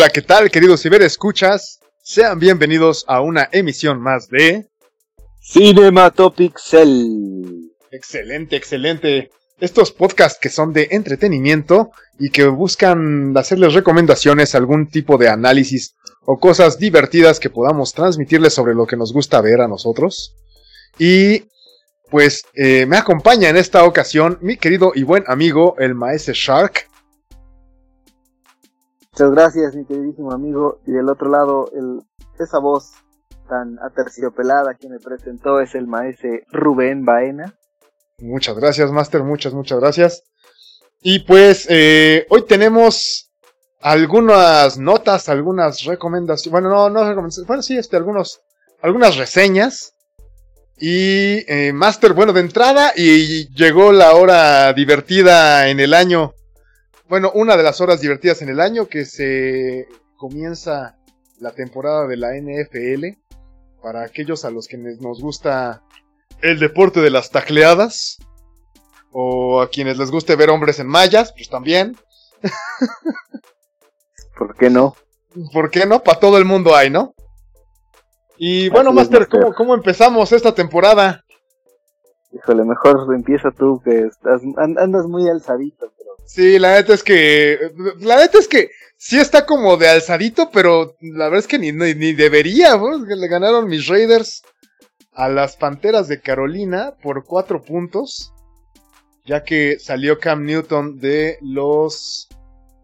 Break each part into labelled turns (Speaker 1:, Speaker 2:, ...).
Speaker 1: Hola, ¿qué tal, queridos escuchas? Sean bienvenidos a una emisión más de
Speaker 2: Cinematopixel.
Speaker 1: Excelente, excelente. Estos podcasts que son de entretenimiento y que buscan hacerles recomendaciones, algún tipo de análisis o cosas divertidas que podamos transmitirles sobre lo que nos gusta ver a nosotros. Y pues eh, me acompaña en esta ocasión mi querido y buen amigo, el maestro Shark.
Speaker 2: Muchas gracias, mi queridísimo amigo. Y del otro lado, el, esa voz tan aterciopelada que me presentó es el maestro Rubén Baena.
Speaker 1: Muchas gracias, Master, muchas, muchas gracias. Y pues eh, hoy tenemos algunas notas, algunas recomendaciones, bueno, no, no recomendaciones, bueno, sí, este, algunos, algunas reseñas. Y eh, Master, bueno, de entrada, y llegó la hora divertida en el año bueno, una de las horas divertidas en el año que se comienza la temporada de la NFL. Para aquellos a los que nos gusta el deporte de las tacleadas. O a quienes les guste ver hombres en mallas, pues también.
Speaker 2: ¿Por qué no?
Speaker 1: ¿Por qué no? Para todo el mundo hay, ¿no? Y bueno, Master, ¿cómo, ¿cómo, empezamos esta temporada?
Speaker 2: Híjole, mejor empieza tú, que estás, andas muy alzadito.
Speaker 1: Sí, la neta es que. La neta es que sí está como de alzadito, pero la verdad es que ni, ni, debería, Le ganaron mis Raiders a las Panteras de Carolina por cuatro puntos. Ya que salió Cam Newton de los.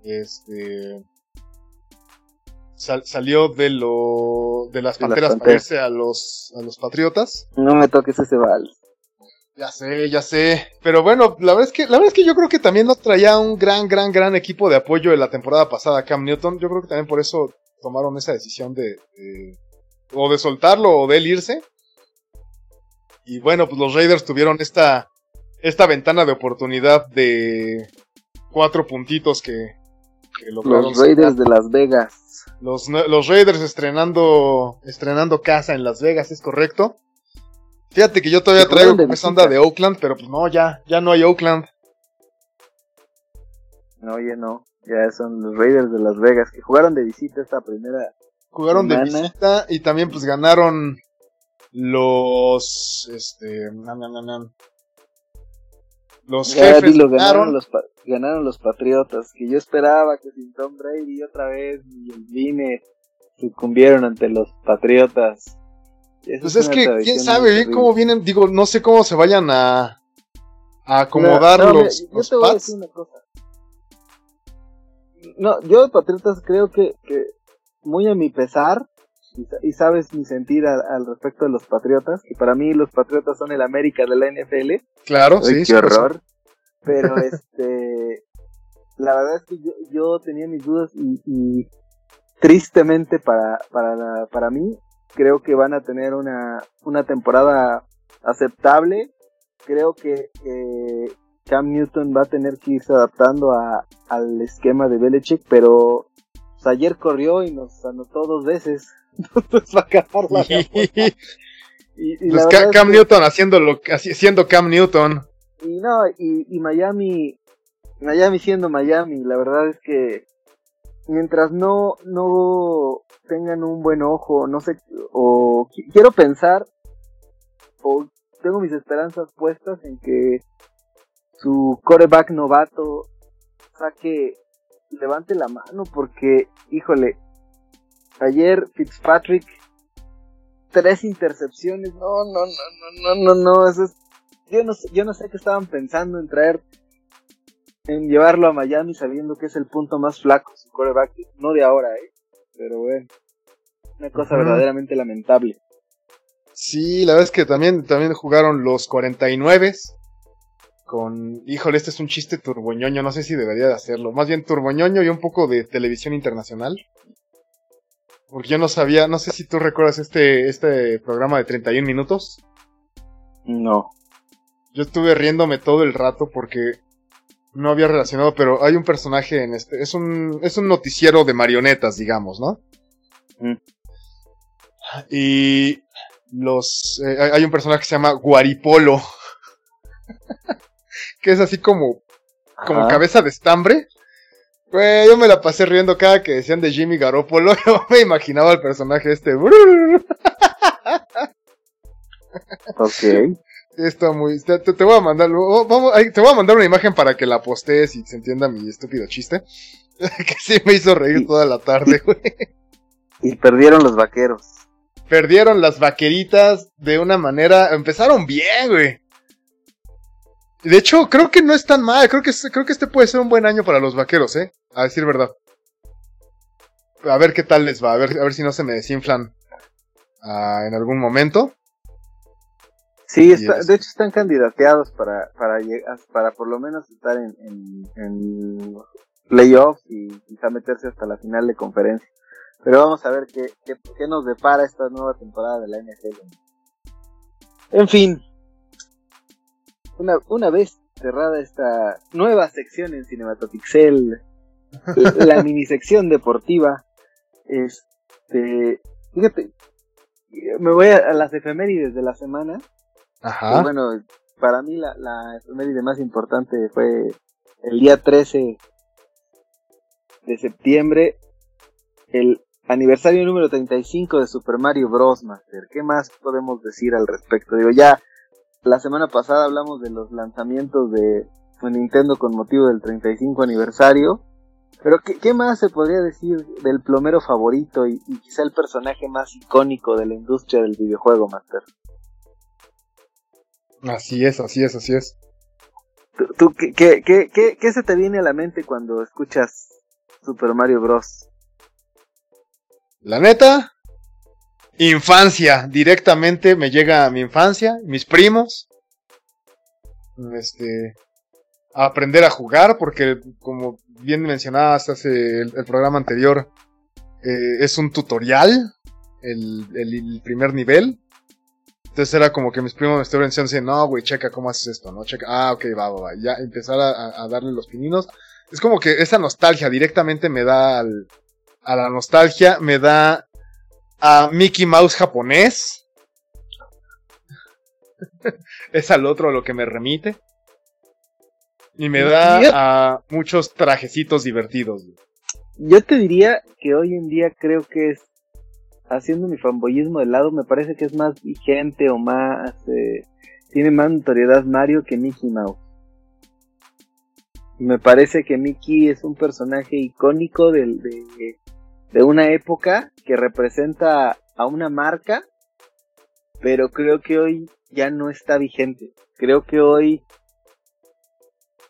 Speaker 1: Este. salió de lo. de las Panteras para irse a los. a los Patriotas.
Speaker 2: No me toques ese bal.
Speaker 1: Ya sé, ya sé. Pero bueno, la verdad es que, la verdad es que yo creo que también no traía un gran, gran, gran equipo de apoyo de la temporada pasada Cam Newton. Yo creo que también por eso tomaron esa decisión de, o de soltarlo o de él irse. Y bueno, pues los Raiders tuvieron esta, esta ventana de oportunidad de cuatro puntitos que,
Speaker 2: que Los Raiders de Las Vegas.
Speaker 1: Los, los Raiders estrenando, estrenando casa en Las Vegas, es correcto. Fíjate que yo todavía traigo esa onda de Oakland, pero pues no, ya, ya no hay Oakland.
Speaker 2: No, ya no. Ya son los Raiders de Las Vegas que jugaron de visita esta primera.
Speaker 1: Jugaron de visita y también pues ganaron los este
Speaker 2: los jefes ganaron, los ganaron los Patriotas, que yo esperaba que sin Tom Brady otra vez y el Vine sucumbieron ante los Patriotas.
Speaker 1: Pues es que quién sabe bien cómo vienen, digo, no sé cómo se vayan a, a acomodar los, yo, te voy a decir una cosa.
Speaker 2: No, yo de Patriotas creo que, que muy a mi pesar, y, sabes mi sentir al respecto de los Patriotas, que para mí los Patriotas son el América de la NFL.
Speaker 1: Claro, sí.
Speaker 2: Qué horror. Pero este, la verdad es que yo, yo tenía mis dudas y, y tristemente para, para, para mí, creo que van a tener una, una temporada aceptable. Creo que Cam Newton va a tener que irse adaptando a, al esquema de Belichick, pero pues, ayer corrió y nos anotó dos veces. Entonces va a acabar la
Speaker 1: y, pues Cam Newton haciendo siendo Cam Newton.
Speaker 2: Y no, y, y Miami, Miami siendo Miami, la verdad es que mientras no, no tengan un buen ojo, no sé, o quiero pensar, o tengo mis esperanzas puestas en que su coreback novato saque, levante la mano, porque, híjole, ayer Fitzpatrick, tres intercepciones, no, no, no, no, no, no, no, eso es, yo no yo no sé qué estaban pensando en traer en llevarlo a Miami sabiendo que es el punto más flaco su coreback, no de ahora, ¿eh? Pero bueno, una cosa verdaderamente lamentable.
Speaker 1: Sí, la verdad es que también, también jugaron los 49 con, híjole, este es un chiste turboñoño, no sé si debería de hacerlo, más bien turboñoño y un poco de televisión internacional. Porque yo no sabía, no sé si tú recuerdas este, este programa de 31 minutos.
Speaker 2: No.
Speaker 1: Yo estuve riéndome todo el rato porque no había relacionado, pero hay un personaje en este. Es un, es un noticiero de marionetas, digamos, ¿no? Mm. Y los. Eh, hay un personaje que se llama Guaripolo. que es así como. Como cabeza de estambre. Güey, yo me la pasé riendo cada que decían de Jimmy Garoppolo. Yo me imaginaba el personaje este.
Speaker 2: Ok.
Speaker 1: Está muy. Te, te voy a mandar. oh, Vamos, ay, te voy a mandar una imagen para que la postees y se entienda mi estúpido chiste. que sí me hizo reír
Speaker 2: Sí.
Speaker 1: toda la tarde, güey.
Speaker 2: Y perdieron los vaqueros.
Speaker 1: Perdieron las vaqueritas de una manera. Empezaron bien, güey. De hecho, creo que no es tan mal. Creo que, creo que este puede ser un buen año para los vaqueros, ¿eh? A decir verdad. A ver qué tal les va. A ver, a ver si no se me desinflan ah, en algún momento.
Speaker 2: Sí, está-
Speaker 1: es-
Speaker 2: de hecho están candidateados para, para, llegar- para por lo menos estar en, en, en playoffs y quizá meterse hasta la final de conferencia. Pero vamos a ver qué, qué, qué nos depara esta nueva temporada de la NFL. En fin, una, una vez cerrada esta nueva sección en Cinematopixel, la mini sección deportiva, este, fíjate, me voy a, a las efemérides de la semana.
Speaker 1: Ajá.
Speaker 2: bueno, para mí la, la más importante fue el día 13 de septiembre, el aniversario número 35 de Super Mario Bros. Master. ¿Qué más podemos decir al respecto? Digo, ya la semana pasada hablamos de los lanzamientos de Nintendo con motivo del 35 aniversario. Pero ¿qué, qué más se podría decir del plomero favorito y, y quizá el personaje más icónico de la industria del videojuego, Master?
Speaker 1: Así es, así es, así es.
Speaker 2: ¿Tú, tú qué, qué, qué, se te viene a la mente cuando escuchas Super Mario Bros?
Speaker 1: La neta, infancia, directamente me llega a mi infancia, mis primos, este, a aprender a jugar, porque como bien mencionabas hace el, el programa anterior, eh, es un tutorial, el, el- el primer nivel. Entonces era como que mis primos me estuvieron diciendo, no, güey, checa cómo haces esto, ¿no? Checa, ah, ok, va, va, va. Y Ya empezar a, darle los pininos. Es como que esa nostalgia directamente me da al, a la nostalgia, me da a Mickey Mouse japonés. es al otro a lo que me remite. Y me da
Speaker 2: Yo-
Speaker 1: a muchos trajecitos divertidos.
Speaker 2: Yo te diría que hoy en día creo que es, haciendo mi fanboyismo de lado, me parece que es más vigente o más, eh, tiene más notoriedad Mario que Mickey Mouse. Me parece que Mickey es un personaje icónico del- de, de una época que representa a una marca, pero creo que hoy ya no está vigente. Creo que hoy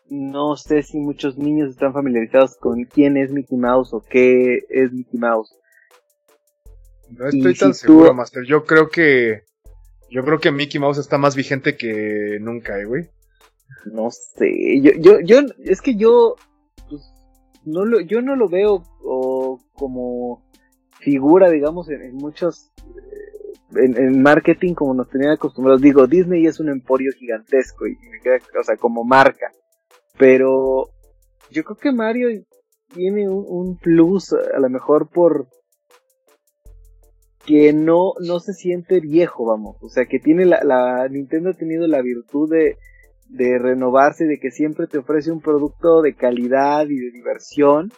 Speaker 2: no sé si muchos niños están familiarizados con quién es Mickey Mouse o qué es Mickey Mouse.
Speaker 1: No estoy
Speaker 2: si
Speaker 1: tan
Speaker 2: tú-
Speaker 1: seguro, Master. Yo creo que. Yo creo que Mickey Mouse está más vigente que nunca, eh, güey.
Speaker 2: No sé, yo, yo, yo, es que yo, pues, no lo, yo no lo veo o como figura, digamos, en, en muchos, eh, en, en marketing como nos tenían acostumbrados. Digo, Disney es un emporio gigantesco y o sea, como marca. Pero yo creo que Mario tiene un, un plus, a lo mejor por que no, no se siente viejo, vamos. O sea, que tiene la, Nintendo ha tenido la virtud de, de renovarse, de que siempre te ofrece un producto de calidad y de diversión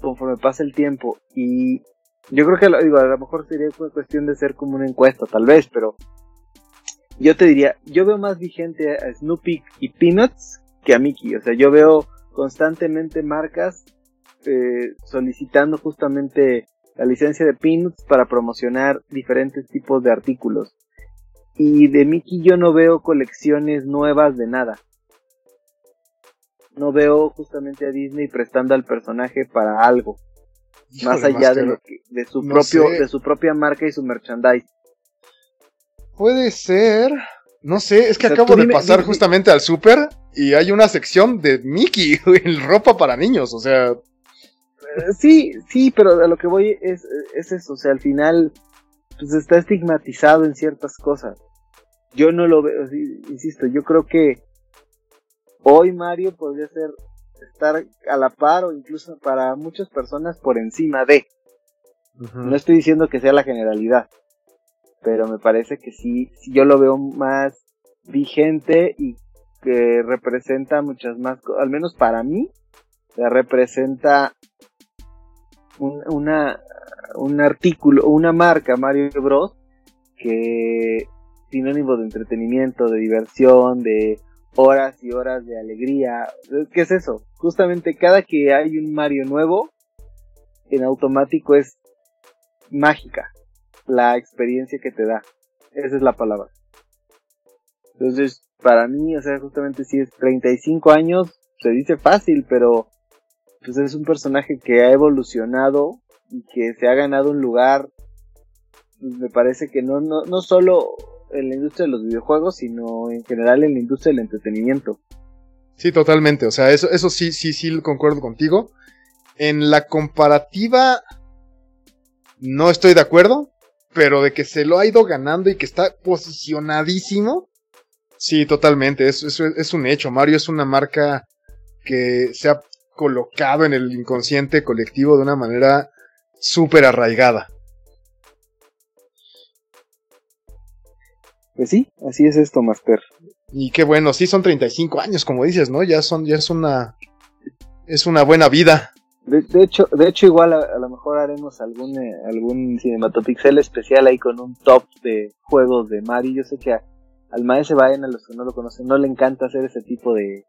Speaker 2: conforme pasa el tiempo. Y yo creo que digo, a lo mejor sería una cuestión de ser como una encuesta, tal vez, pero yo te diría, yo veo más vigente a Snoopy y Peanuts que a Mickey. O sea, yo veo constantemente marcas eh, solicitando justamente la licencia de Peanuts para promocionar diferentes tipos de artículos. Y de Mickey yo no veo colecciones nuevas de nada. No veo justamente a Disney prestando al personaje para algo, más allá de lo que, de su
Speaker 1: no
Speaker 2: propio,
Speaker 1: sé.
Speaker 2: de su propia marca y su merchandise.
Speaker 1: Puede ser. No sé, es que
Speaker 2: O sea,
Speaker 1: acabo de pasar
Speaker 2: dime-
Speaker 1: justamente al súper y hay una sección de Mickey, en ropa para niños. O sea,
Speaker 2: Sí, sí, pero a lo que voy es, es eso, o sea, al final pues está estigmatizado en ciertas cosas. Yo no lo veo, insisto, yo creo que hoy Mario podría ser estar a la par o incluso para muchas personas por encima de. No estoy diciendo que sea la generalidad, pero me parece que sí, sí yo lo veo más vigente y que representa muchas más, al menos para mí, representa un, un artículo, una marca Mario Bros. que sinónimo de entretenimiento, de diversión, de horas y horas de alegría. ¿Qué es eso? Justamente cada que hay un Mario nuevo, en automático es mágica la experiencia que te da. Esa es la palabra. Entonces, para mí, o sea, justamente si es 35 años, se dice fácil, pero pues es un personaje que ha evolucionado y que se ha ganado un lugar, me parece que no, no, no solo en la industria de los videojuegos, sino en general en la industria del entretenimiento.
Speaker 1: Sí, totalmente. O sea, eso, eso sí, sí, sí, concuerdo contigo. En la comparativa, no estoy de acuerdo, pero de que se lo ha ido ganando y que está posicionadísimo, sí, totalmente. Es, es, es un hecho. Mario es una marca que se ha colocado en el inconsciente colectivo de una manera súper arraigada.
Speaker 2: Pues sí, así es esto, Master.
Speaker 1: Y qué bueno, sí son 35 años, como dices, ¿no? Ya son, ya es una, es una buena vida.
Speaker 2: De, hecho, de hecho igual a, lo mejor haremos algún, eh, algún cinematopixel especial ahí con un top de juegos de Mario. Yo sé que al maestro Baen, a los que no lo conocen, no le encanta hacer ese tipo de,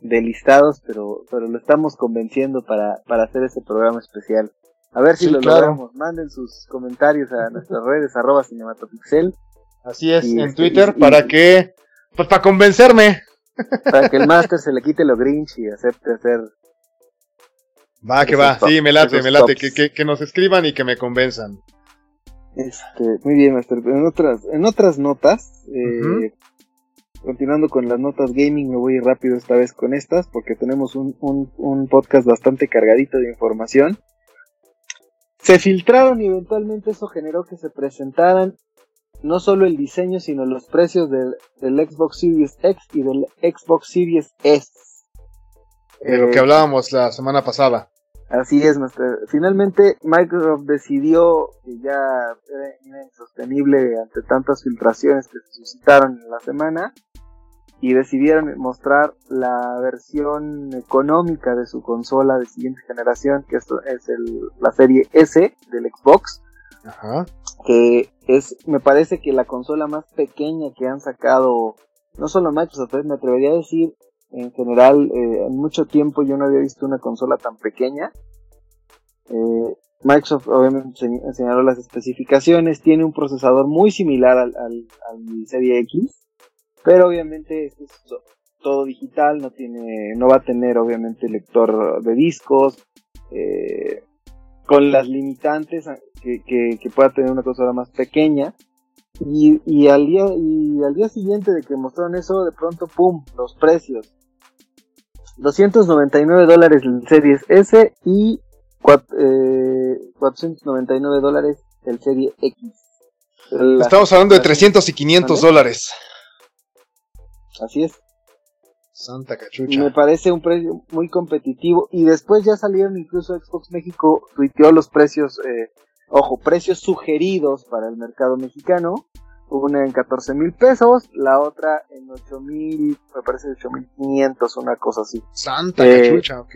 Speaker 2: de listados, pero, pero lo estamos convenciendo para, para hacer ese programa especial. A ver si lo logramos. Manden sus comentarios a nuestras redes arroba cinematopixel
Speaker 1: Así es, en este, Twitter, para que, pues para convencerme.
Speaker 2: Para que el Master se le quite lo grinch y acepte hacer.
Speaker 1: Va, que va, sí, me late, me late, que, que, nos escriban y que me convenzan.
Speaker 2: Este, muy bien, Master. En otras, en otras notas, eh, continuando con las notas gaming, me voy rápido esta vez con estas, porque tenemos un, un, un podcast bastante cargadito de información. Se filtraron y eventualmente eso generó que se presentaran no solo el diseño, sino los precios del, Xbox Series X y del Xbox Series S.
Speaker 1: De lo que eh, hablábamos la semana pasada.
Speaker 2: Así es, Master. Finalmente Microsoft decidió que ya era insostenible ante tantas filtraciones que se suscitaron en la semana y decidieron mostrar la versión económica de su consola de siguiente generación, que es, la serie S del Xbox, Ajá. que es, me parece que la consola más pequeña que han sacado, no solo Microsoft, me atrevería a decir, en general, eh, en mucho tiempo yo no había visto una consola tan pequeña. Eh, Microsoft obviamente señaló las especificaciones, tiene un procesador muy similar al, Serie X, pero obviamente es todo digital, no tiene, no va a tener obviamente lector de discos, eh, con las limitantes que, pueda tener una consola más pequeña. Y, y, al día, y al día siguiente de que mostraron eso, de pronto, ¡pum!, los precios. 299 dólares el Series S y 499 eh, dólares el Serie X.
Speaker 1: Estamos hablando de 300 y 500 dólares.
Speaker 2: Así es.
Speaker 1: Santa cachucha.
Speaker 2: Me parece un precio muy competitivo. Y después ya salieron, incluso Xbox México tuiteó los precios, eh, ojo, precios sugeridos para el mercado mexicano. Una en 14 mil pesos, la otra en 8 mil, me parece 8 mil 500, una cosa así.
Speaker 1: Santa eh, cachucha, ok.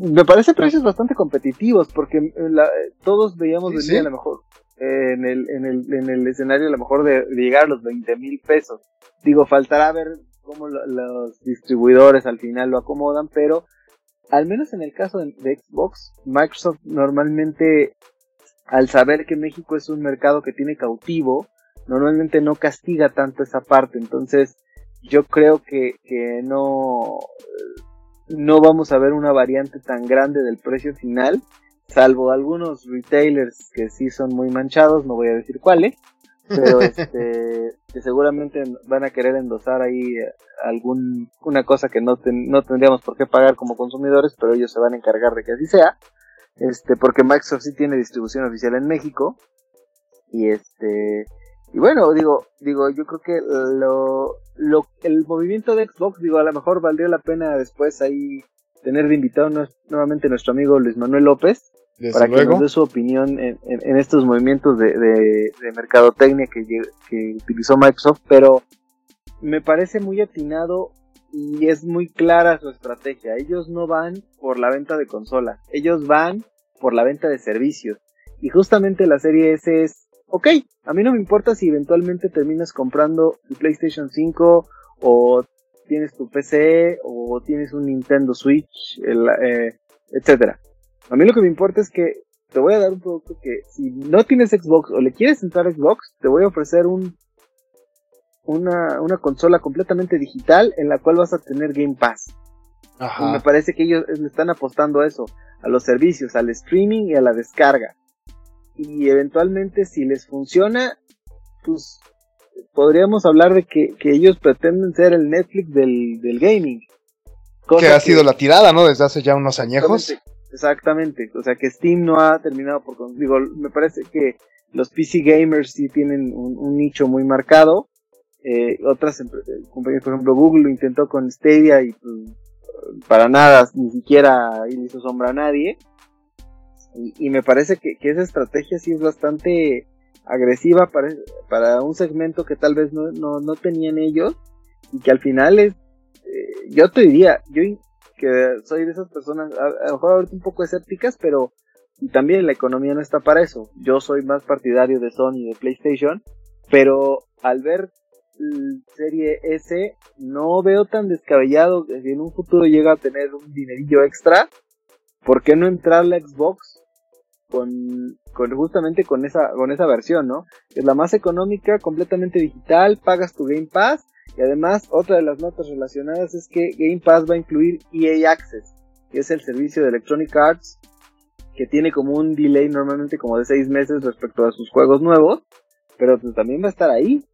Speaker 2: Me parece precios bastante competitivos porque eh, todos veíamos venir a lo mejor en, el, en, el, en el escenario a lo mejor de, de llegar a los 20 mil pesos. Digo, faltará ver cómo los distribuidores al final lo acomodan, pero al menos en el caso de, Xbox, Microsoft normalmente, al saber que México es un mercado que tiene cautivo, normalmente no castiga tanto esa parte. Entonces, yo creo que, que no, no vamos a ver una variante tan grande del precio final, salvo algunos retailers que sí son muy manchados, no voy a decir cuáles, pero este que seguramente van a querer endosar ahí eh, algún una cosa que no no tendríamos por qué pagar como consumidores pero ellos se van a encargar de que así sea este porque Microsoft sí tiene distribución oficial en México. Y este y bueno digo digo yo creo que lo, lo el movimiento de Xbox digo a lo mejor valdría la pena después ahí tener de invitado nuevamente nuestro amigo Luis Manuel López para que nos dé su opinión en, estos movimientos de, de, mercadotecnia que, que, utilizó Microsoft, pero me parece muy atinado y es muy clara su estrategia. Ellos no van por la venta de consolas, ellos van por la venta de servicios. Y justamente la serie S es, ok, a mí no me importa si eventualmente terminas comprando el PlayStation 5 o tienes tu PC o tienes un Nintendo Switch, eh, etcétera. A mí lo que me importa es que te voy a dar un producto que si no tienes Xbox o le quieres entrar Xbox, te voy a ofrecer un una, una consola completamente digital en la cual vas a tener Game Pass. Y me parece que ellos le están apostando a eso, a los servicios, al streaming y a la descarga. Y eventualmente si les funciona, pues podríamos hablar de que, ellos pretenden ser el Netflix del, del gaming.
Speaker 1: que ha sido la tirada, ¿no? Desde hace ya unos añejos.
Speaker 2: Exactamente, o sea que Steam no ha terminado por... Digo, me parece que los PC gamers sí tienen un, nicho muy marcado. Eh, otras compañías, por ejemplo Google lo intentó con Stadia y pues, para nada, ni siquiera hizo sombra a nadie. Y, me parece que, esa estrategia sí es bastante agresiva para, para un segmento que tal vez no, no, tenían ellos y que al final es, eh, yo te diría, yo que soy de esas personas, a, lo mejor ahorita un poco escépticas, pero también la economía no está para eso. Yo soy más partidario de Sony y de PlayStation, pero al ver serie S no veo tan descabellado que si en un futuro llega a tener un dinerillo extra, ¿por qué no entrarle a Xbox con, con justamente con esa, con esa versión, ¿no? Es la más económica, completamente digital, pagas tu Game Pass y además, otra de las notas relacionadas es que Game Pass va a incluir EA Access, que es el servicio de Electronic Arts que tiene como un delay normalmente como de seis meses respecto a sus juegos nuevos, pero pues también va a estar ahí.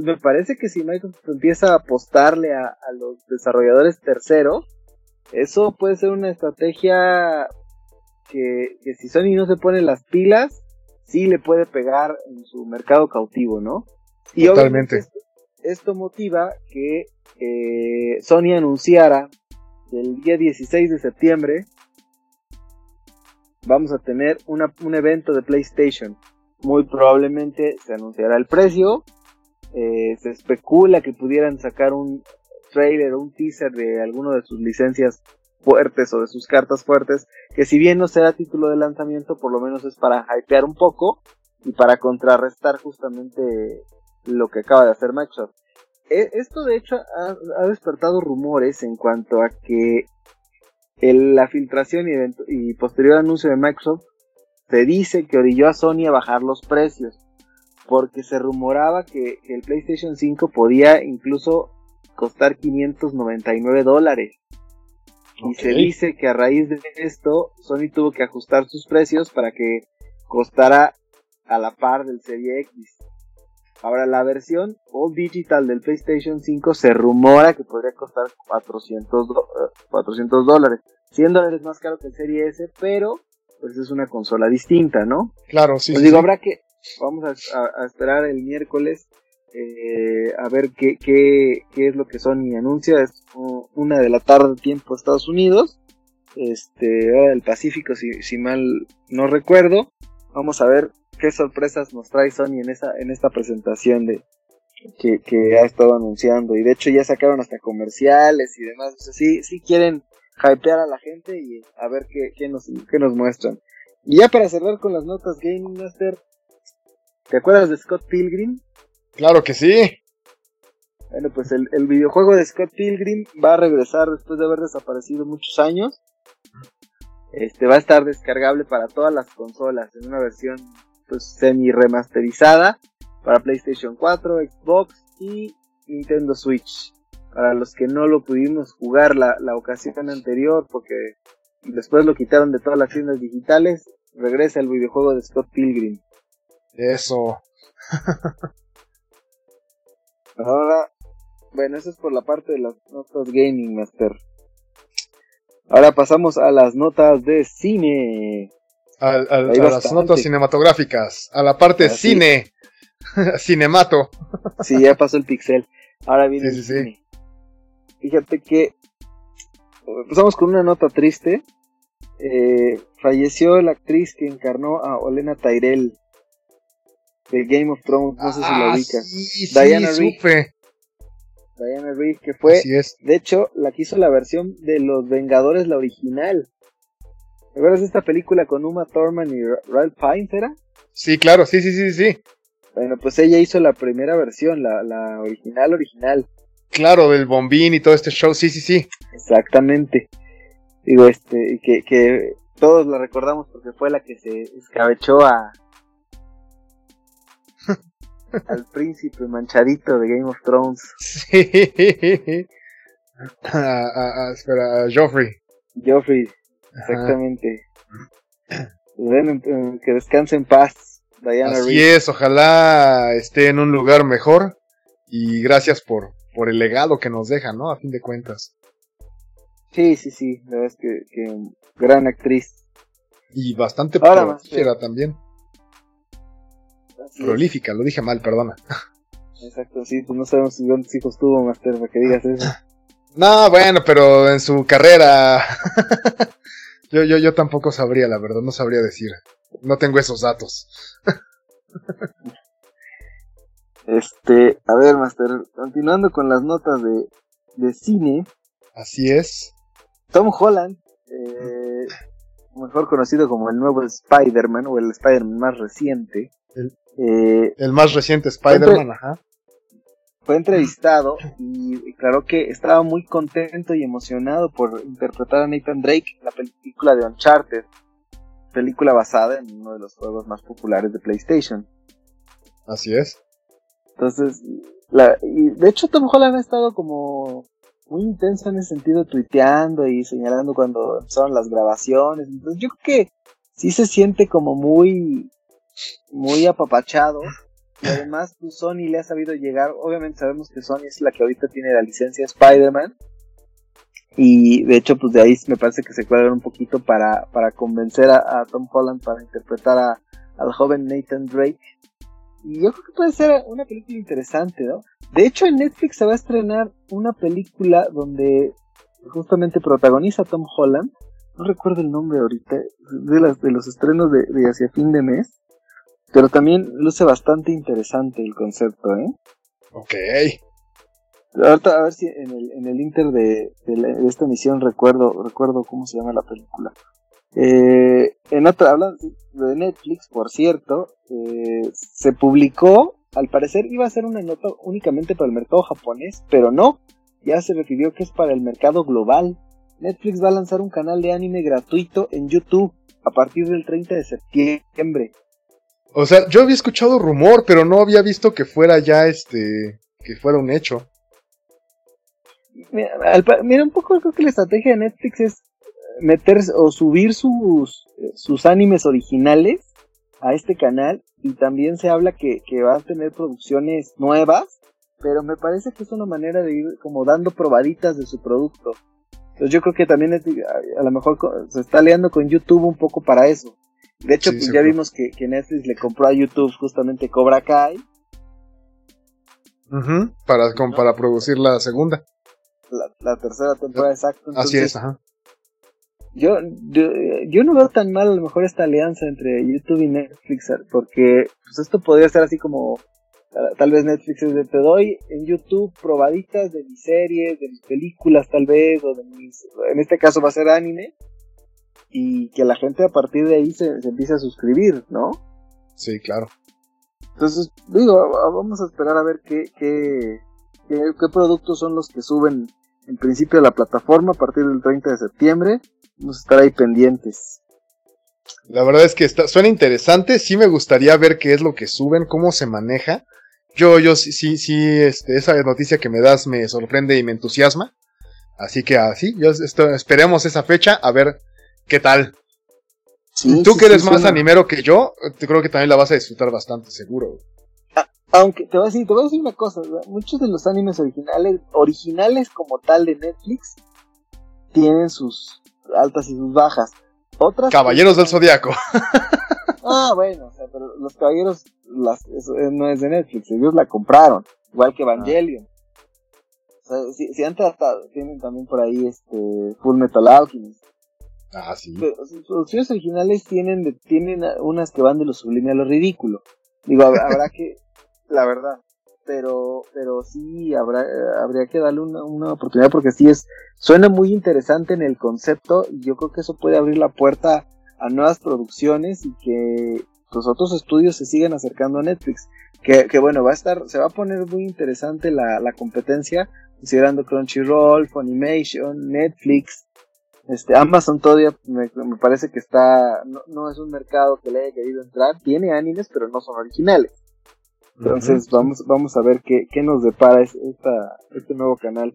Speaker 2: Me parece que si Microsoft empieza a apostarle a, los desarrolladores terceros, eso puede ser una estrategia que, si Sony no se pone las pilas, sí le puede pegar en su mercado cautivo, ¿no?
Speaker 1: Y Totalmente
Speaker 2: esto motiva que eh, Sony anunciara que el día 16 de septiembre vamos a tener un evento de PlayStation. Muy probablemente se anunciará el precio. Eh, se especula que pudieran sacar un trailer o un teaser de alguno de sus licencias fuertes o de sus cartas fuertes, que si bien no será título de lanzamiento, por lo menos es para hypear un poco y para contrarrestar justamente lo que acaba de hacer Microsoft. E, esto de hecho ha, despertado rumores en cuanto a que la filtración y, posterior anuncio de Microsoft se dice que orilló a Sony a bajar los precios porque se rumoraba que, el PlayStation 5 podía incluso costar 599 dólares. Y se dice que a raíz de esto Sony tuvo que ajustar sus precios para que costara a la par del Serie X. Ahora, la versión All Digital del PlayStation 5 se rumora que podría costar 400, 400 dólares. 100 dólares más caro que el Serie S, pero pues es una consola distinta, ¿no?
Speaker 1: Claro, sí.
Speaker 2: Pues digo, habrá que, vamos a, esperar el miércoles eh, a ver qué, qué, qué es lo que Sony anuncia. Es una de la tarde tiempo Estados Unidos. Este, el Pacífico, si, si mal no recuerdo. Vamos a ver qué sorpresas nos trae Sony en esa en esta presentación de que, ha estado anunciando y de hecho ya sacaron hasta comerciales y demás, o sea, sí, sí quieren hypear a la gente y a ver qué, qué, nos, qué nos muestran. Y ya para cerrar con las notas Gaming Master, ¿te acuerdas de Scott Pilgrim?
Speaker 1: Claro que sí.
Speaker 2: Bueno, pues el, el videojuego de Scott Pilgrim va a regresar después de haber desaparecido muchos años. Este va a estar descargable para todas las consolas en una versión pues semi remasterizada para PlayStation 4, Xbox y Nintendo Switch. Para los que no lo pudimos jugar la, ocasión anterior porque después lo quitaron de todas las tiendas digitales, regresa el videojuego de Scott Pilgrim.
Speaker 1: Eso.
Speaker 2: Ahora, bueno, eso es por la parte de las notas Gaming Master. Ahora pasamos a las notas de cine
Speaker 1: a, las notas cinematográficas, a la parte cine, cinemato.
Speaker 2: sí, ya pasó el pixel. Ahora viene el cine. Fíjate que empezamos con una nota triste. Eh, falleció la actriz que encarnó a Olena Tyrell de Game of Thrones, no sé si la ah, ubicas.
Speaker 1: Diana Rigg.
Speaker 2: Diana Reed, que fue,
Speaker 1: es.
Speaker 2: de hecho, la que hizo la versión de Los Vengadores, la original. ¿Te acuerdas de esta película con Uma Thurman y Ra- Ralph Fiennes, era?
Speaker 1: Sí, claro, sí, sí, sí, sí.
Speaker 2: Bueno, pues ella hizo la primera versión, la, la original, original.
Speaker 1: Claro, del bombín y todo este show, sí, sí, sí.
Speaker 2: Exactamente. Digo, este, que, que todos la recordamos porque fue la que se escabechó a al príncipe manchadito de Game of Thrones,
Speaker 1: Sí. Ah, ah, espera, Joffrey.
Speaker 2: Joffrey, exactamente. Que descanse en paz, Diana
Speaker 1: Así
Speaker 2: Reed.
Speaker 1: es, ojalá esté en un lugar mejor. Y gracias por, por el legado que nos deja, ¿no? A fin de cuentas.
Speaker 2: Sí, sí, sí, la verdad es que, que gran actriz.
Speaker 1: Y bastante prolífica también.
Speaker 2: Así es.
Speaker 1: Prolífica, lo dije mal, perdona.
Speaker 2: Exacto, sí, pues no sabemos cuántos hijos tuvo, Master, para que digas eso.
Speaker 1: No, bueno, pero en su carrera. yo, yo, yo tampoco sabría, la verdad, no sabría decir. No tengo esos datos.
Speaker 2: Este, a ver, Master, continuando con las notas de, de cine,
Speaker 1: Así es.
Speaker 2: Tom Holland, eh, mejor conocido como el nuevo Spider-Man o el Spider-Man más reciente,
Speaker 1: El-
Speaker 2: eh,
Speaker 1: El más reciente Spider-Man, ajá.
Speaker 2: fue entrevistado y declaró que estaba muy contento y emocionado por interpretar a Nathan Drake en la película de Uncharted, película basada en uno de los juegos más populares de PlayStation.
Speaker 1: Así es.
Speaker 2: Entonces, la, y de hecho Tom Holland ha estado como muy intenso en ese sentido, tuiteando y señalando cuando empezaron las grabaciones. Entonces yo creo que sí se siente como muy, muy apapachado. Y además, pues, Sony le ha sabido llegar. Obviamente sabemos que Sony es la que ahorita tiene la licencia Spider-Man. Y de hecho, pues de ahí me parece que se cuadran un poquito para, para convencer a, a Tom Holland para interpretar a, al joven Nathan Drake. Y yo creo que puede ser una película interesante, ¿no? De hecho, en Netflix se va a estrenar una película donde justamente protagoniza Tom Holland. No recuerdo el nombre ahorita, de, las, de los estrenos de, de hacia fin de mes. Pero también luce bastante interesante el concepto, ¿eh?
Speaker 1: Ok.
Speaker 2: Ahorita a ver si en el, en el inter de, de la- de esta emisión recuerdo, recuerdo cómo se llama la película. Eh, en otra, hablando de Netflix, por cierto, eh, se publicó, al parecer iba a ser una nota únicamente para el mercado japonés, pero no, ya se refirió que es para el mercado global. Netflix va a lanzar un canal de anime gratuito en YouTube a partir del 30 de septiembre.
Speaker 1: O sea, yo había escuchado rumor, pero no había visto que fuera ya este. que fuera un hecho.
Speaker 2: Mira, al mira, un poco creo que la estrategia de Netflix es meter o subir sus, eh, sus animes originales a este canal y también se habla que, que va a tener producciones nuevas, pero me parece que es una manera de ir como dando probaditas de su producto. Entonces yo creo que también a, a lo mejor se está aliando con YouTube un poco para eso. De hecho,
Speaker 1: Sí,
Speaker 2: pues ya vimos que, que Netflix le compró a YouTube justamente Cobra Kai,
Speaker 1: para, para producir la segunda.
Speaker 2: la, la tercera temporada exacta.
Speaker 1: Así es, ajá.
Speaker 2: Yo, yo, yo no veo tan mal a lo mejor esta alianza entre YouTube y Netflix, porque pues esto podría ser así como, tal vez Netflix es de te doy en YouTube probaditas de mis series, de mis películas tal vez, o de mis, en este caso va a ser anime, y que la gente a partir de ahí se, se empiece a suscribir, ¿no?
Speaker 1: Sí, claro.
Speaker 2: Entonces, digo, vamos a esperar a ver qué, qué, qué, qué productos son los que suben en principio a la plataforma a partir del 30 de septiembre. Vamos a estar ahí pendientes.
Speaker 1: La verdad es que está, suena interesante. Sí me gustaría ver qué es lo que suben, cómo se maneja. Yo, yo sí, sí, sí, este, esa noticia que me das me sorprende y me entusiasma. Así que así, yo esto- esperemos esa fecha a ver qué tal.
Speaker 2: Sí,
Speaker 1: Tú
Speaker 2: sí,
Speaker 1: que eres
Speaker 2: sí,
Speaker 1: más animero que yo, te creo que también la vas a disfrutar bastante, seguro.
Speaker 2: Aunque te voy a decir, te voy a decir una cosa, ¿verdad? muchos de los animes originales, originales como tal de Netflix, tienen sus altas y sus bajas. Otras
Speaker 1: Caballeros del Zodiaco.
Speaker 2: Ah, bueno, o sea, pero los caballeros las, eso eh, no es de Netflix, ellos la compraron, igual que Evangelion. O sea, si, si han tratado, tienen también por ahí este Full Metal Alchemist.
Speaker 1: Ah, sí.
Speaker 2: Pero sus producciones originales tienen, de- tienen unas que van de lo sublime a lo ridículo. Digo, hab- habrá que, la verdad, pero pero sí habrá habría que darle una, una oportunidad porque sí es suena muy interesante en el concepto y yo creo que eso puede abrir la puerta a nuevas producciones y que los otros estudios se sigan acercando a Netflix que, que bueno va a estar se va a poner muy interesante la, la competencia considerando Crunchyroll, Funimation, Netflix este, Amazon todavía me, me parece que está, no, no, es un mercado que le haya querido entrar, tiene animes pero no son originales. Entonces vamos, vamos a ver qué, qué nos depara esta, este nuevo canal.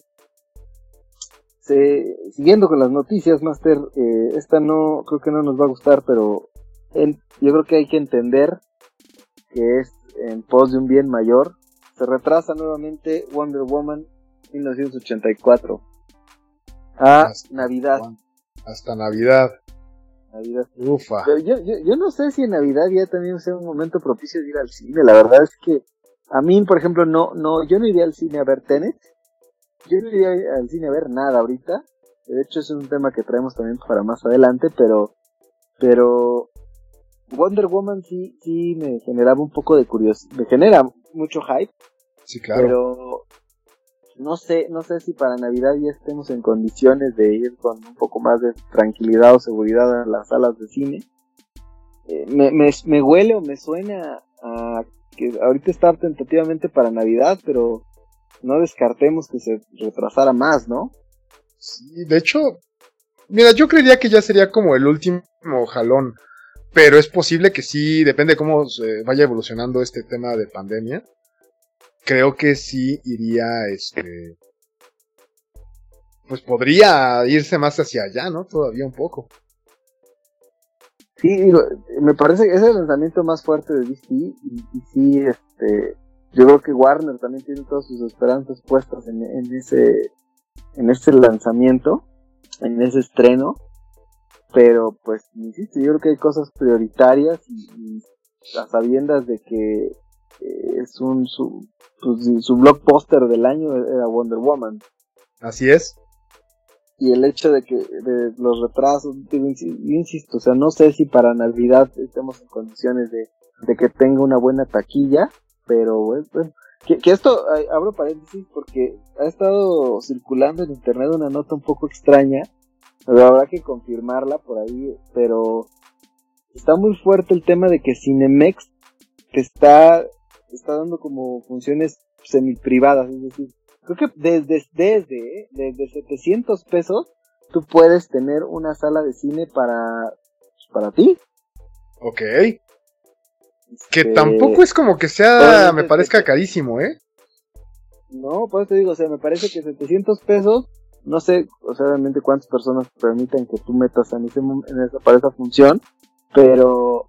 Speaker 2: Se, siguiendo con las noticias, Master, eh, esta no, creo que no nos va a gustar, pero él, yo creo que hay que entender que es en pos de un bien mayor. Se retrasa nuevamente Wonder Woman 1984 a hasta Navidad.
Speaker 1: Hasta Navidad.
Speaker 2: Navidad.
Speaker 1: Ufa.
Speaker 2: Pero yo, yo, yo no sé si en Navidad ya también sea un momento propicio de ir al cine. La verdad es que a mí, por ejemplo, no, no, yo no iría al cine a ver Tenet. Yo no iría al cine a ver nada ahorita. De hecho, es un tema que traemos también para más adelante, pero, pero Wonder Woman sí, sí me generaba un poco de curiosidad. Me genera mucho hype.
Speaker 1: Sí, claro.
Speaker 2: Pero no sé, no sé si para Navidad ya estemos en condiciones de ir con un poco más de tranquilidad o seguridad a las salas de cine. Eh, me, me, huele o me suena a que ahorita está tentativamente para Navidad, pero no descartemos que se retrasara más, ¿no?
Speaker 1: Sí, de hecho, mira, yo creería que ya sería como el último jalón, pero es posible que sí, depende de cómo vaya evolucionando este tema de pandemia creo que sí iría, este, pues podría irse más hacia allá, ¿no? Todavía un poco.
Speaker 2: Sí, digo, me parece que es el lanzamiento más fuerte de DC y, y, sí, este, yo creo que Warner también tiene todas sus esperanzas puestas en, ese, en ese lanzamiento, en ese estreno, pero pues, insisto, yo creo que hay cosas prioritarias y, y a sabiendas de que es un su, pues, su blockbuster del año era Wonder Woman.
Speaker 1: Así es.
Speaker 2: Y el hecho de que de los retrasos, digo, insisto, o sea, no sé si para Navidad estemos en condiciones de, de que tenga una buena taquilla, pero bueno, que, que, esto, abro paréntesis porque ha estado circulando en internet una nota un poco extraña, pero habrá que confirmarla por ahí, pero está muy fuerte el tema de que Cinemex está está dando como funciones semi privadas, es decir, creo que desde, desde, desde 700 pesos tú puedes tener una sala de cine para, para ti.
Speaker 1: Ok. Que este, tampoco es como que sea, me parezca carísimo, ¿eh?
Speaker 2: No, por eso te digo, o sea, me parece que 700 pesos, no sé, o sea, realmente cuántas personas permiten que tú metas en, ese, en esa, para esa función, pero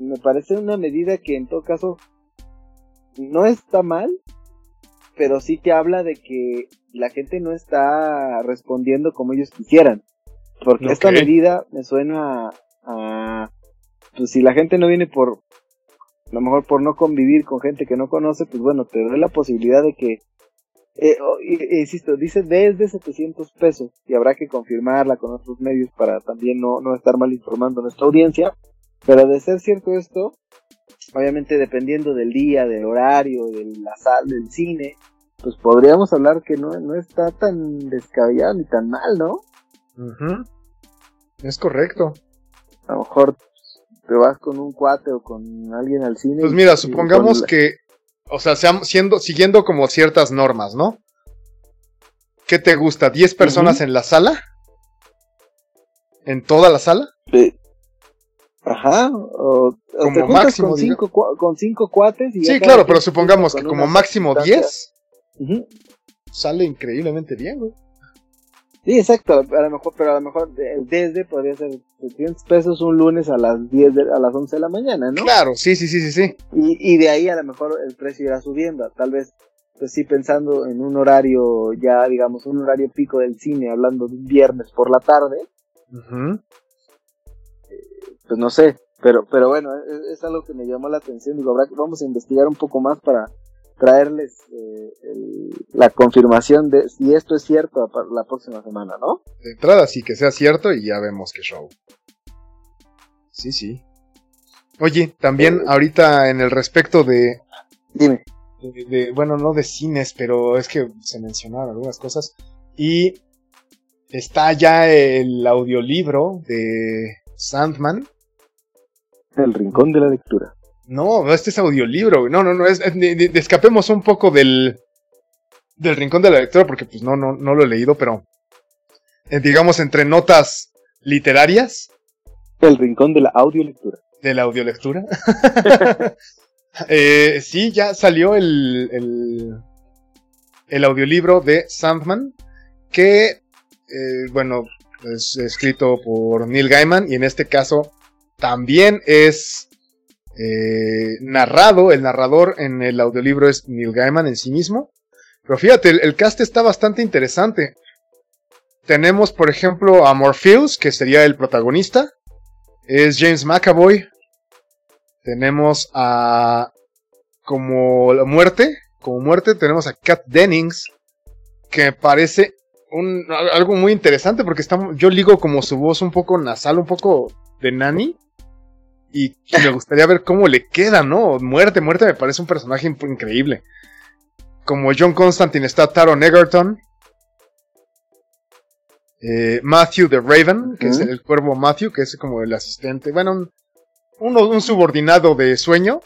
Speaker 2: me parece una medida que en todo caso no está mal, pero sí te habla de que la gente no está respondiendo como ellos quisieran. Porque okay. esta medida me suena a, pues si la gente no viene por, a lo mejor por no convivir con gente que no conoce, pues bueno, te doy la posibilidad de que, eh, oh, insisto, dice desde 700 pesos y habrá que confirmarla con otros medios para también no, no estar mal informando a nuestra audiencia, pero de ser cierto esto, obviamente dependiendo del día, del horario, de la sala, del cine, pues podríamos hablar que no, no está tan descabellado ni tan mal, ¿no?
Speaker 1: Uh -huh. Es correcto.
Speaker 2: A lo mejor te vas con un cuate o con alguien al cine.
Speaker 1: Pues mira, supongamos la... que, o sea, siendo, siguiendo como ciertas normas, ¿no? ¿Qué te gusta? ¿10 personas uh -huh. en la sala? ¿En toda la sala?
Speaker 2: Sí. Ajá, o,
Speaker 1: como te máximo
Speaker 2: con cinco, con cinco cuates y
Speaker 1: Sí, claro, pero supongamos que como máximo 10 uh -huh. sale increíblemente bien, güey.
Speaker 2: Sí, exacto, a lo mejor, pero a lo mejor el desde podría ser 700 pesos un lunes a las 10 de, a las 11 de la mañana, ¿no?
Speaker 1: Claro, sí, sí, sí, sí, sí.
Speaker 2: Y, y de ahí a lo mejor el precio irá subiendo, tal vez pues sí pensando en un horario ya digamos un horario pico del cine, hablando de un viernes por la tarde.
Speaker 1: Uh -huh
Speaker 2: pues no sé, pero, pero bueno, es, es, algo que me llamó la atención. Digo, habrá, vamos a investigar un poco más para traerles eh, el, la confirmación de si esto es cierto la próxima semana, ¿no?
Speaker 1: De entrada sí que sea cierto y ya vemos qué show. Sí, sí. Oye, también eh, ahorita en el respecto de...
Speaker 2: Dime.
Speaker 1: de, bueno, no de cines, pero es que se mencionaron algunas cosas. Y está ya el audiolibro de Sandman.
Speaker 2: El rincón de la lectura.
Speaker 1: No, este es audiolibro. No, no, no, es, escapemos un poco del, del rincón de la lectura porque pues no, no, no lo he leído, pero eh, digamos entre notas literarias.
Speaker 2: El rincón de la audiolectura.
Speaker 1: De la audiolectura. eh, sí, ya salió el, el, el, audiolibro de Sandman, que, eh, bueno, es escrito por Neil Gaiman y en este caso también es eh, narrado, el narrador en el audiolibro es Neil Gaiman en sí mismo. Pero fíjate, el, cast está bastante interesante. Tenemos, por ejemplo, a Morpheus, que sería el protagonista. Es James McAvoy. Tenemos a. Como la muerte. Como muerte, tenemos a Kat Dennings. Que parece un, algo muy interesante porque yo ligo como su voz un poco nasal, un poco de Nani. Y me gustaría ver cómo le queda, ¿no? Muerte, muerte me parece un personaje increíble como John Constantine está Taron Egerton. Eh, Matthew the Raven, que es el cuervo Matthew, que es como el asistente. Bueno, un, un subordinado de sueño.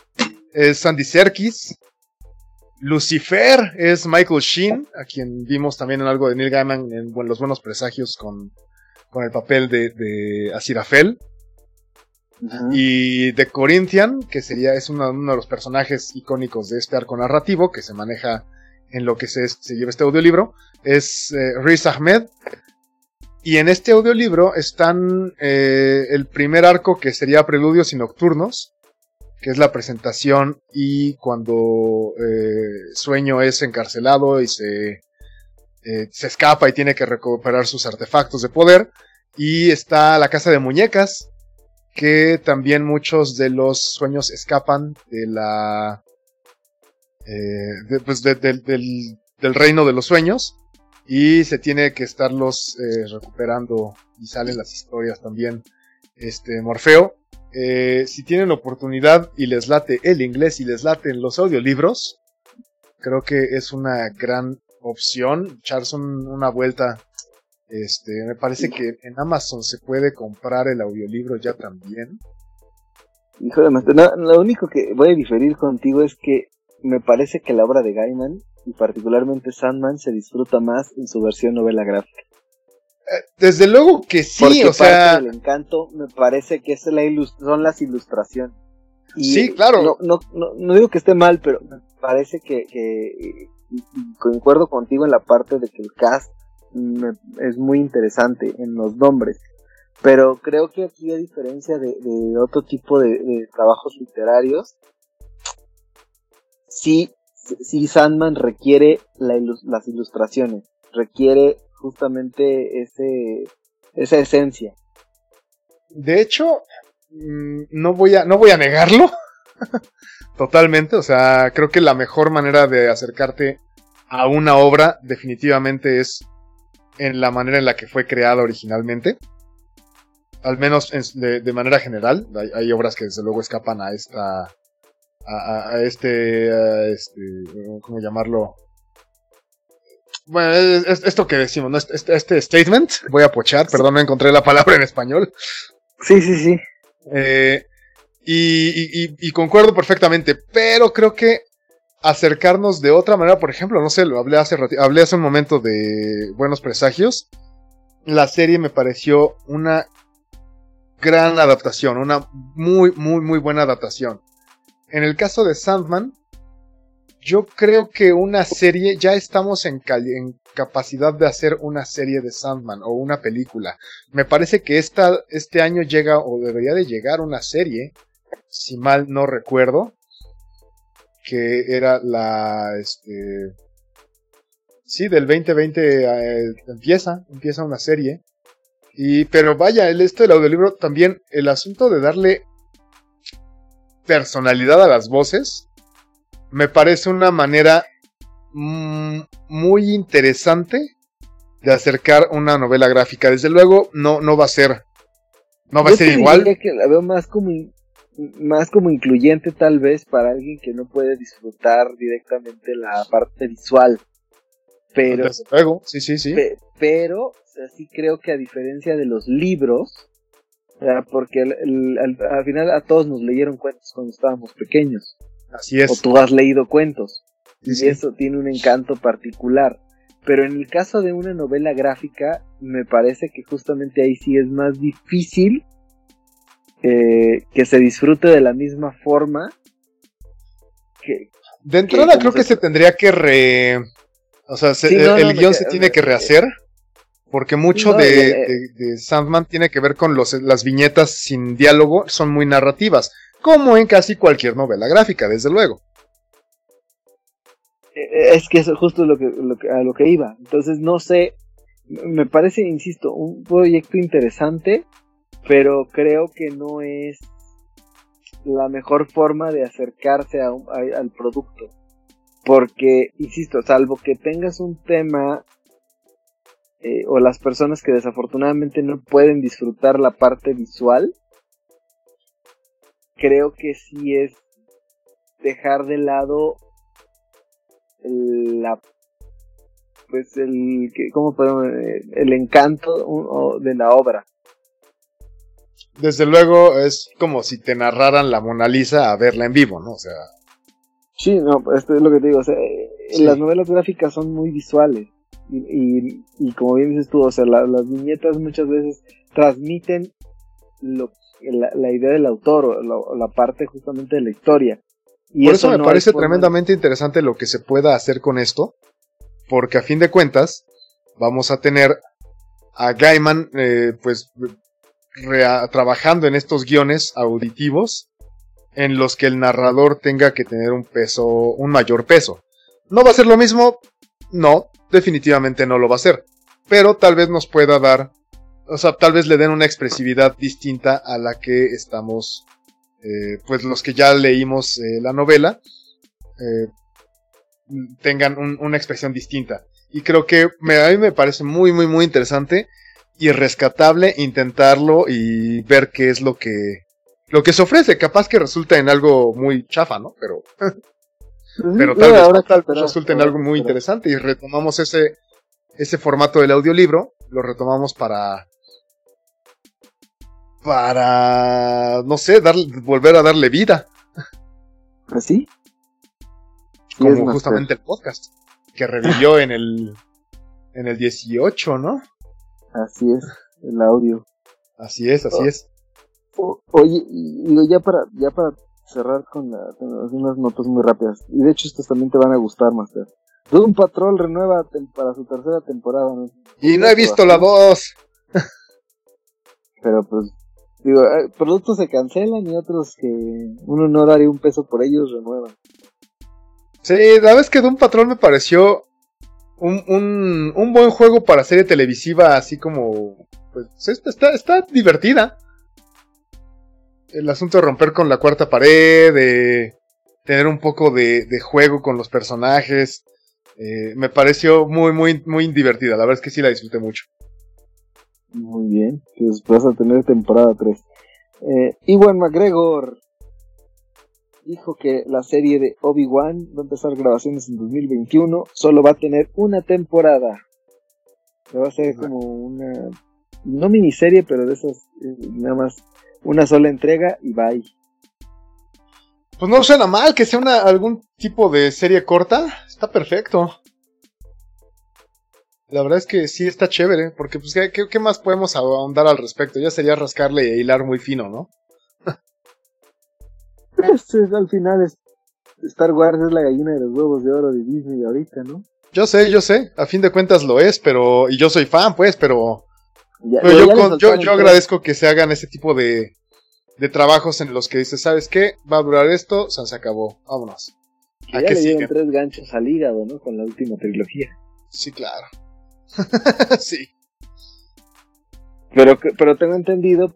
Speaker 1: Es Sandy Serkis. Lucifer es Michael Sheen, a quien vimos también en algo de Neil Gaiman en Los Buenos Presagios con, con el papel de, de Y The Corinthian, que sería, es uno, de los personajes icónicos de este arco narrativo que se maneja en lo que se, lleva este audiolibro, es eh, Riz Ahmed. Y en este audiolibro están eh, el primer arco que sería Preludios y Nocturnos, que es la presentación y cuando eh, Sueño es encarcelado y se, se escapa y tiene que recuperar sus artefactos de poder. Y está la Casa de Muñecas, que también muchos de los sueños escapan de la... Eh, pues del, reino de los sueños y se tiene que estarlos eh, recuperando y salen las historias también. Este Morfeo, eh, si tienen oportunidad y les late el inglés y les laten los audiolibros, creo que es una gran opción echarse una vuelta este, me parece que en Amazon se puede comprar el audiolibro ya también.
Speaker 2: Hijo de lo único que voy a diferir contigo es que me parece que la obra de Gaiman, y particularmente Sandman, se disfruta más en su versión novela gráfica.
Speaker 1: Eh, desde luego que sí, o sea.
Speaker 2: El encanto me parece que es la son las ilustraciones.
Speaker 1: sí, claro.
Speaker 2: No, no, no, digo que esté mal, pero me parece que, que concuerdo contigo en la parte de que el cast es muy interesante en los nombres. Pero creo que aquí, a diferencia de, otro tipo de, trabajos literarios, sí, sí Sandman requiere las ilustraciones, requiere justamente ese, esa esencia.
Speaker 1: De hecho, mm, no voy a, no voy a negarlo. Totalmente, o sea, creo que la mejor manera de acercarte a una obra definitivamente es en la manera en la que fue creada originalmente. Al menos de, manera general. Hay, obras que desde luego escapan a esta. a, este, este. ¿Cómo llamarlo? Bueno, es, esto que decimos, ¿no? Este, este, statement, voy a pochar, perdón, no encontré la palabra en español.
Speaker 2: Sí, sí, sí.
Speaker 1: Eh, y, concuerdo perfectamente, pero creo que acercarnos de otra manera, por ejemplo, no sé, lo hablé hace, hablé hace un momento de Buenos Presagios. La serie me pareció una gran adaptación, una muy, muy, muy buena adaptación. En el caso de Sandman, yo creo que una serie, ya estamos en, en, capacidad de hacer una serie de Sandman o una película. Me parece que esta, este año llega o debería de llegar una serie, si mal no recuerdo, que era la, este, sí, del 2020 eh, empieza, empieza una serie. Y, pero vaya, el este del audiolibro también, el asunto de darle personalidad a las voces, me parece una manera mm, muy interesante de acercar una novela gráfica. Desde luego, no, no va a ser, no va a ser igual.
Speaker 2: que la veo más como más como incluyente tal vez para alguien que no puede disfrutar directamente la parte visual. Pero,
Speaker 1: luego, sí, sí, sí.
Speaker 2: pero, sí creo que a diferencia de los libros, porque al, final a todos nos leyeron cuentos cuando estábamos pequeños.
Speaker 1: Así es.
Speaker 2: O tú has leído cuentos. y eso tiene un encanto particular. Pero en el caso de una novela gráfica, me parece que justamente ahí sí es más difícil eh, que se disfrute de la misma forma
Speaker 1: que... De entrada creo que se tendría que re... O sea, el, guion se tiene que rehacer. Porque mucho de, Sandman tiene que ver con los, las viñetas sin diálogo, son muy narrativas, como en casi cualquier novela gráfica, desde luego.
Speaker 2: Eh, es que eso justo lo que, lo que, a lo que iba. Entonces, no sé, me parece, insisto, un proyecto interesante, pero creo que no es la mejor forma de acercarse a al producto. Porque, insisto, salvo que tengas un tema eh, o las personas que desafortunadamente no pueden disfrutar la parte visual, creo que sí es dejar de lado la pues el cómo podemos el encanto de la obra
Speaker 1: desde luego es como si te narraran la Mona Lisa a verla en vivo no o sea
Speaker 2: sí no esto es lo que te digo o sea, eh, las novelas gráficas son muy visuales y, y, como bien dices tú, o sea, las viñetas muchas veces transmiten lo, la, idea del autor o la, parte justamente de la historia.
Speaker 1: Y Por eso, me parece tremendamente interesante lo que se pueda hacer con esto, porque a fin de cuentas vamos a tener a Gaiman eh, pues trabajando en estos guiones auditivos en los que el narrador tenga que tener un peso, un mayor peso. No va a ser lo mismo, no, definitivamente no lo va a hacer. Pero tal vez nos pueda dar, o sea, tal vez le den una expresividad distinta a la que estamos, eh, pues los que ya leímos eh, la novela, eh, tengan una expresión distinta. Y creo que a mí me parece muy, muy, muy interesante y rescatable intentarlo y ver qué es lo que, lo que se ofrece. Capaz que resulta en algo muy chafa, ¿no? Pero... Pero tal vez ahora resulte en algo muy interesante y retomamos ese, ese formato del audiolibro, lo retomamos para para no sé, dar, volver a darle vida.
Speaker 2: ¿Así?
Speaker 1: ¿Ah, Como justamente el podcast que revivió en el en el 18, ¿no?
Speaker 2: Así es, el audio.
Speaker 1: Así es, así es.
Speaker 2: oye, y ya para ya para cerrar con, unas notas muy rápidas. Y de hecho estas también te van a gustar, Master. Doom Patrol renueva para su tercera temporada.
Speaker 1: Y no he visto la voz.
Speaker 2: Pero pues, digo, eh, productos se cancelan y otros que uno no daría un peso por ellos renuevan.
Speaker 1: Sí, la vez que Doom Patrol me pareció un, un, buen juego para serie televisiva, así como, pues, está, está divertida el asunto de romper con la cuarta pared, de tener un poco de, juego con los personajes, eh, me pareció muy, muy, muy divertida. La verdad es que sí la disfruté mucho.
Speaker 2: Muy bien, pues vas a tener temporada 3. Eh, Iwan McGregor dijo que la serie de Obi-Wan va a empezar grabaciones en 2021, solo va a tener una temporada. Va a ser como una, no miniserie, pero de esas, eh, nada más una sola entrega y bye.
Speaker 1: Pues no suena mal que sea una, algún tipo de serie corta. Está perfecto. La verdad es que sí está chévere, porque pues ¿qué, más podemos ahondar al respecto? Ya sería rascarle e hilar muy fino, ¿no?
Speaker 2: pues, al final es, Star Wars es la gallina de los huevos de oro de Disney ahorita, ¿no?
Speaker 1: Yo sé, yo sé, a fin de cuentas lo es, pero... Y yo soy fan, pues, pero yo, agradezco que se hagan ese tipo de, de trabajos en los que dices, ¿sabes qué? Va a durar esto, se acabó, vámonos.
Speaker 2: ya le dieron tres ganchos al hígado, ¿no? Con la última trilogía.
Speaker 1: Sí, claro. sí.
Speaker 2: Pero, pero tengo entendido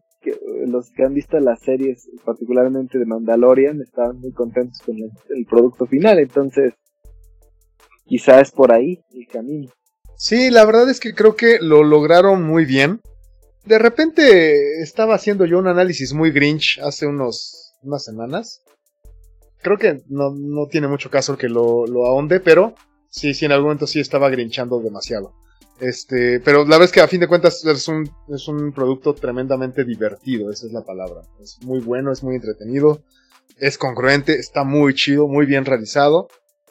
Speaker 2: los que han visto las series, particularmente de Mandalorian, estaban muy contentos con el producto final, entonces quizás es por ahí el camino.
Speaker 1: Sí, la verdad es que creo que lo lograron muy bien. De repente estaba haciendo yo un análisis muy grinch hace unos, unas semanas. Creo que no, no tiene mucho caso que lo, lo ahonde, pero sí, sí, en algún momento sí estaba grinchando demasiado. Este, pero la verdad es que a fin de cuentas es un, es un producto tremendamente divertido, esa es la palabra. Es muy bueno, es muy entretenido, es congruente, está muy chido, muy bien realizado.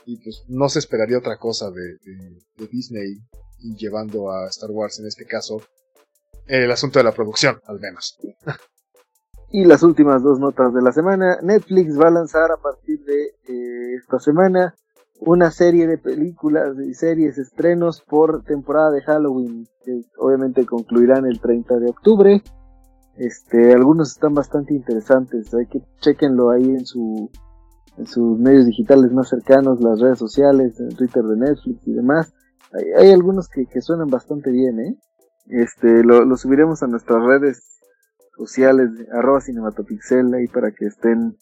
Speaker 1: Y pues no se esperaría otra cosa de, Disney llevando a Star Wars en este caso el asunto de la producción, al menos.
Speaker 2: Y las últimas dos notas de la semana. Netflix va a lanzar a partir de eh, esta semana una serie de películas y series estrenos por temporada de Halloween, que obviamente concluirán el 30 de octubre. Este, algunos están bastante interesantes, hay que chequenlo ahí en su en sus medios digitales más cercanos, las redes sociales, en Twitter de Netflix y demás. Hay, algunos que, suenan bastante bien, ¿eh? Este, lo, subiremos a nuestras redes sociales, arroba cinematopixel, ahí para que estén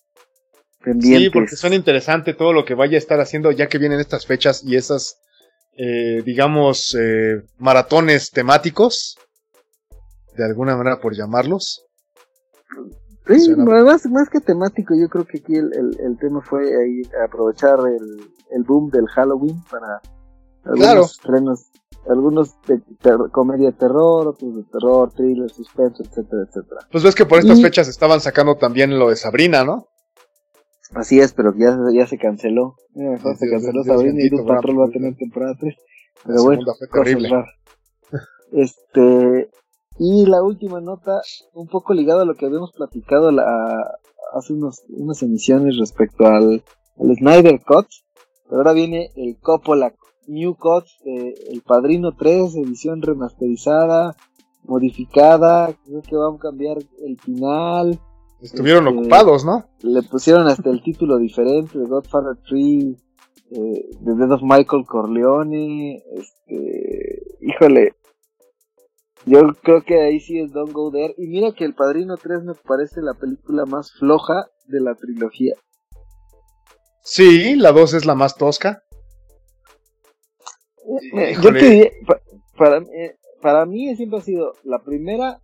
Speaker 1: Sí, porque suena interesante todo lo que vaya a estar haciendo ya que vienen estas fechas y esas, eh, digamos, eh, maratones temáticos, de alguna manera por llamarlos.
Speaker 2: Sí, más, más que temático, yo creo que aquí el, el, tema fue ahí aprovechar el, el, boom del Halloween para algunos estrenos, algunos de comedia de terror, otros de terror, thriller, suspenso, etcétera, etcétera.
Speaker 1: Pues ves que por estas fechas estaban sacando también lo de Sabrina, ¿no?
Speaker 2: Así es, pero ya, ya se canceló. se canceló Sabrina y Doom Patrol va a tener temporada 3. Pero bueno, Este, y la última nota, un poco ligada a lo que habíamos platicado la, hace unos, unas emisiones respecto al, al Snyder Cut. Pero ahora viene el Coppola New Cut, El Padrino 3, edición remasterizada, modificada. Creo que van a cambiar el final
Speaker 1: Estuvieron este, ocupados, ¿no?
Speaker 2: Le pusieron hasta el título diferente, The Godfather 3, eh, The Death of Michael Corleone, este, híjole, yo creo que ahí sí es Don't Go There, y mira que El Padrino 3 me parece la película más floja de la trilogía.
Speaker 1: Sí, la 2 es la más tosca.
Speaker 2: Eh, yo te para, eh, para mí siempre ha sido la primera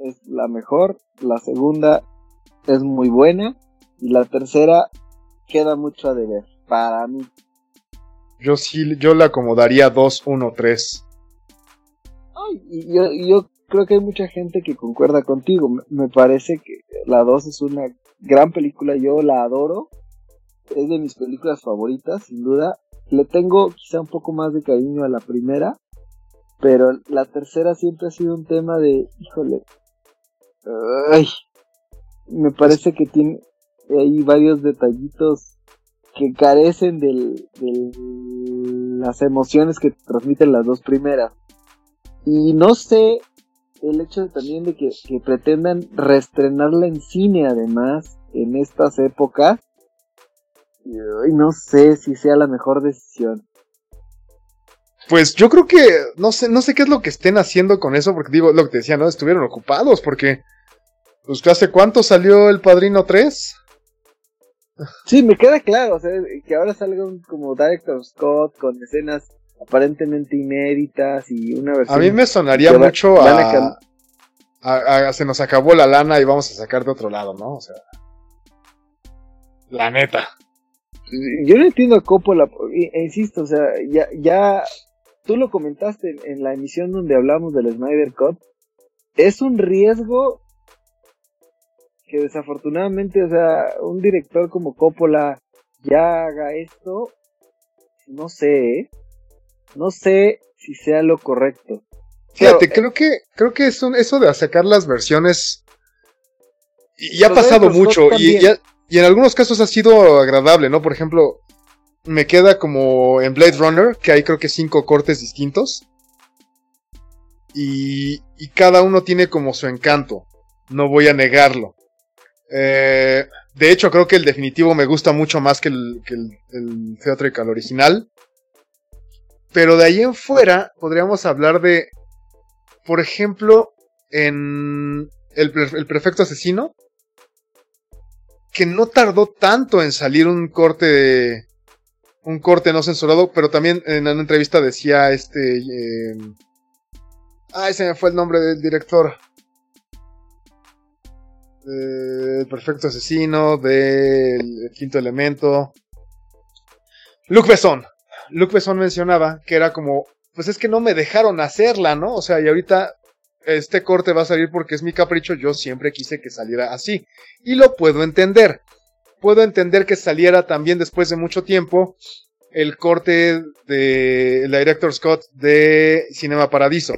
Speaker 2: es la mejor, la segunda es muy buena y la tercera queda mucho a deber para mí.
Speaker 1: Yo sí, yo la acomodaría 2, 1, 3.
Speaker 2: y yo, yo creo que hay mucha gente que concuerda contigo. Me parece que la 2 es una gran película, yo la adoro. Es de mis películas favoritas, sin duda. Le tengo quizá un poco más de cariño a la primera, pero la tercera siempre ha sido un tema de, híjole, ay, me parece que tiene hay varios detallitos que carecen de las emociones que transmiten las dos primeras. Y no sé el hecho también de que, pretendan reestrenarla en cine además en estas épocas. Y no sé si sea la mejor decisión.
Speaker 1: Pues yo creo que no sé, no sé qué es lo que estén haciendo con eso, porque digo, lo que te decía, ¿no? Estuvieron ocupados, porque pues ¿hace cuánto salió El Padrino 3?
Speaker 2: Sí, me queda claro, o sea, que ahora salga un como Director Scott con escenas aparentemente inéditas y una versión...
Speaker 1: A mí me sonaría mucho a, a, Se nos acabó la lana y vamos a sacar de otro lado, ¿no? O sea... La neta.
Speaker 2: Yo no entiendo a Coppola, e insisto, o sea, ya, ya tú lo comentaste en la emisión donde hablamos del Snyder Cut, es un riesgo que desafortunadamente, o sea, un director como Coppola ya haga esto, no sé, ¿eh? no sé si sea lo correcto.
Speaker 1: Fíjate, creo que creo que es eso de sacar las versiones y, ha pasado mucho y, y, en algunos casos ha sido agradable, ¿no? Por ejemplo, me queda como en Blade Runner, que hay creo que cinco cortes distintos. Y, y cada uno tiene como su encanto, no voy a negarlo. Eh, de hecho, creo que el definitivo me gusta mucho más que el, que el, original. Pero de ahí en fuera, podríamos hablar de, por ejemplo, en el, el prefecto asesino, que no tardó tanto en salir un corte, un corte no censurado, pero también en una entrevista decía este, eh, ay, se me fue el nombre del director. El Perfecto Asesino, del Quinto Elemento. Luc Besson. Luc Besson mencionaba que era como, pues es que no me dejaron hacerla, ¿no? O sea, y ahorita este corte va a salir porque es mi capricho, yo siempre quise que saliera así. Y lo puedo entender. Puedo entender que saliera también después de mucho tiempo el corte de la Director Scott de Cinema Paradiso.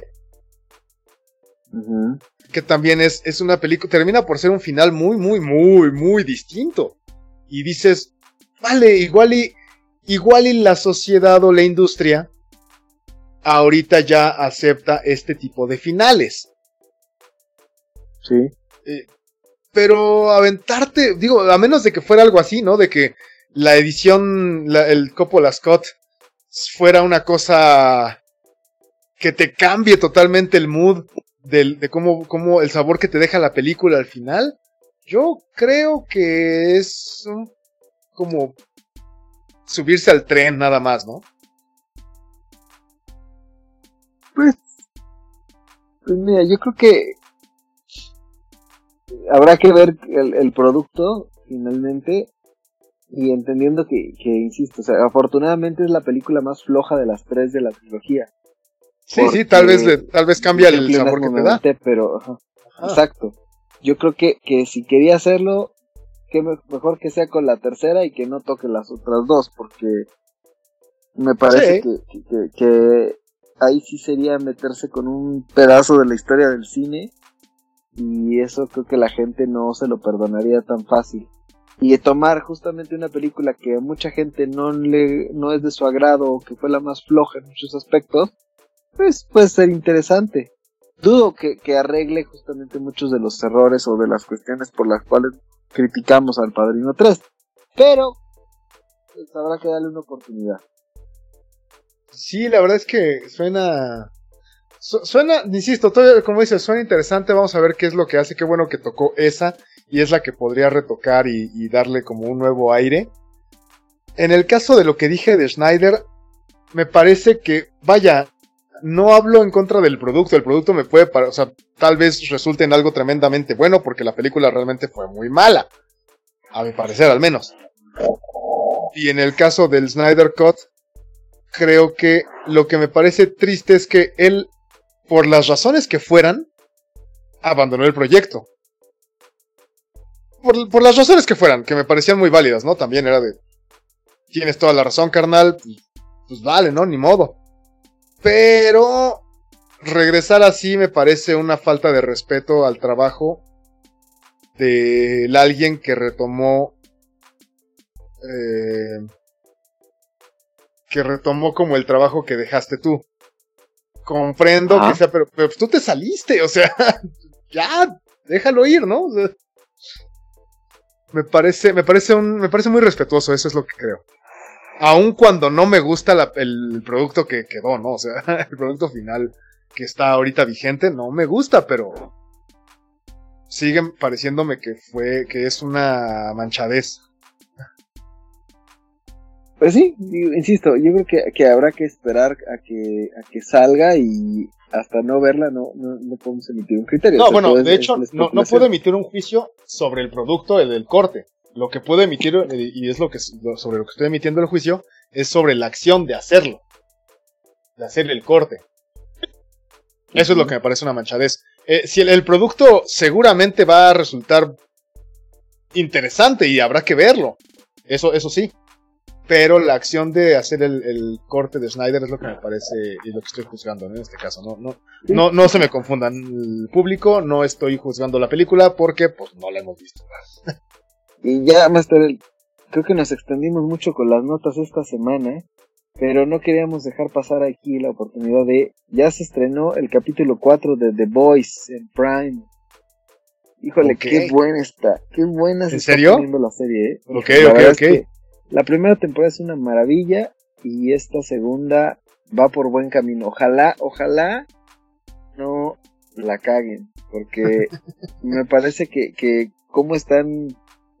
Speaker 1: Que también es, es una película, termina por ser un final muy, muy, muy, muy distinto. Y dices, vale, igual y, igual y la sociedad o la industria ahorita ya acepta este tipo de finales.
Speaker 2: Sí.
Speaker 1: Eh, pero aventarte, digo, a menos de que fuera algo así, ¿no? De que la edición, el Coppola Scott fuera una cosa que te cambie totalmente el mood de cómo, cómo el sabor que te deja la película al final. Yo creo que es como subirse al tren nada más, ¿no?
Speaker 2: Pues, pues mira, yo creo que habrá que ver el, el producto finalmente y entendiendo que, que, insisto, o sea, afortunadamente es la película más floja de las tres de la trilogía.
Speaker 1: Sí, sí, tal vez, tal vez cambia el sabor que te da.
Speaker 2: Pero, exacto. Yo creo que, que si quería hacerlo, que mejor que sea con la tercera y que no toque las otras dos, porque me parece que, que, que, ahí sí sería meterse con un pedazo de la historia del cine y eso creo que la gente no se lo perdonaría tan fácil y tomar justamente una película que a mucha gente no le no es de su agrado o que fue la más floja en muchos aspectos, pues puede ser interesante. Dudo que, que arregle justamente muchos de los errores o de las cuestiones por las cuales criticamos al Padrino 3, pero pues habrá que darle una oportunidad.
Speaker 1: Sí, la verdad es que suena suena, insisto, como dices, suena interesante. Vamos a ver qué es lo que hace. Qué bueno que tocó esa y es la que podría retocar y, darle como un nuevo aire. En el caso de lo que dije de Schneider, me parece que, vaya, no hablo en contra del producto. El producto me puede, o sea, tal vez resulte en algo tremendamente bueno porque la película realmente fue muy mala. A mi parecer, al menos. Y en el caso del Snyder Cut, creo que lo que me parece triste es que él por las razones que fueran, abandonó el proyecto. Por, las razones que fueran, que me parecían muy válidas, ¿no? También era de, tienes toda la razón, carnal, pues, pues vale, ¿no? Ni modo. Pero regresar así me parece una falta de respeto al trabajo de alguien que retomó eh, que retomó como el trabajo que dejaste tú comprendo que sea, pero, pero, tú te saliste, o sea, ya, déjalo ir, ¿no? me parece, me parece un, me parece muy respetuoso, eso es lo que creo. Aun cuando no me gusta el producto que quedó, ¿no? O sea, el producto final que está ahorita vigente no me gusta, pero sigue pareciéndome que fue, que es una manchadez.
Speaker 2: Pues sí, insisto, yo creo que, que, habrá que esperar a que, a que salga y hasta no verla no, no, podemos emitir un criterio.
Speaker 1: No, bueno, de hecho, no, no puedo emitir un juicio sobre el producto del corte. Lo que puedo emitir, y es lo que sobre lo que estoy emitiendo el juicio, es sobre la acción de hacerlo. De hacer el corte. Eso es lo que me parece una manchadez. Eh, si el producto seguramente va a resultar interesante y habrá que verlo. Eso, eso sí pero la acción de hacer el, corte de Snyder es lo que me parece y lo que estoy juzgando en este caso. No, no, no, no se me confundan el público, no estoy juzgando la película porque pues no la hemos visto.
Speaker 2: y ya, Master, creo que nos extendimos mucho con las notas esta semana, pero no queríamos dejar pasar aquí la oportunidad de, ya se estrenó el capítulo 4 de The Boys en Prime. Híjole, qué buena está, qué buena se
Speaker 1: ¿En serio?
Speaker 2: la serie, ¿eh?
Speaker 1: Ok, ok, ok.
Speaker 2: La primera temporada es una maravilla y esta segunda va por buen camino. Ojalá, ojalá no la caguen, porque me parece que, que cómo están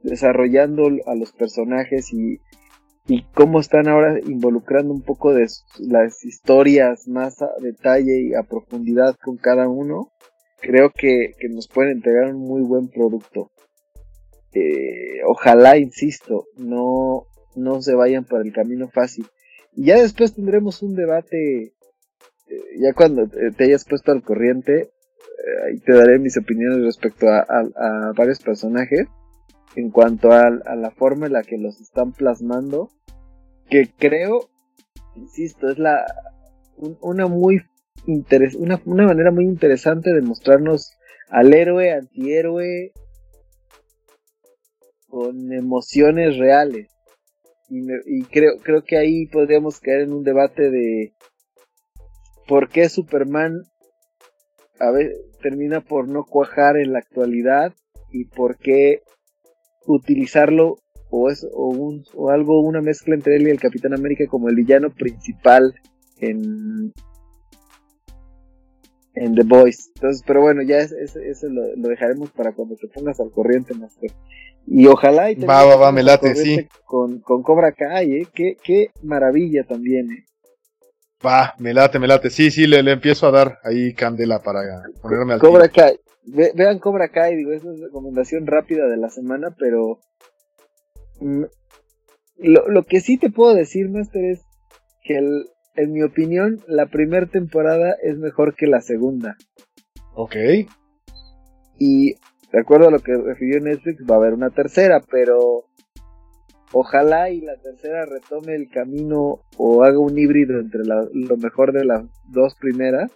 Speaker 2: desarrollando a los personajes y, y cómo están ahora involucrando un poco de las historias más a detalle y a profundidad con cada uno, creo que, nos pueden entregar un muy buen producto. Eh, ojalá, insisto, no, no se vayan por el camino fácil. Y ya después tendremos un debate, eh, ya cuando te hayas puesto al corriente, eh, ahí te daré mis opiniones respecto a, varios personajes en cuanto a, a, la forma en la que los están plasmando, que creo, insisto, es la una muy interes una, una manera muy interesante de mostrarnos al héroe, antihéroe, con emociones reales. Y, creo, creo que ahí podríamos caer en un debate de por qué Superman a ver, termina por no cuajar en la actualidad y por qué utilizarlo o, es, o, un, o algo, una mezcla entre él y el Capitán América como el villano principal en, en The Boys. Entonces, pero bueno, ya eso lo, dejaremos para cuando te pongas al corriente, Master. Y ojalá y
Speaker 1: va, va, va, me late, sí.
Speaker 2: Con, con Cobra Kai, ¿eh? Qué, qué maravilla también, ¿eh?
Speaker 1: Va, me late, me late. Sí, sí, le, le empiezo a dar ahí candela para ponerme al
Speaker 2: Cobra Kai. Vean Cobra Kai, digo, es una recomendación rápida de la semana, pero mm, lo, lo que sí te puedo decir, Master, es que el, en mi opinión, la primera temporada es mejor que la segunda.
Speaker 1: Ok.
Speaker 2: Y de acuerdo a lo que refirió Netflix, va a haber una tercera, pero ojalá y la tercera retome el camino o haga un híbrido entre lo mejor de las dos primeras.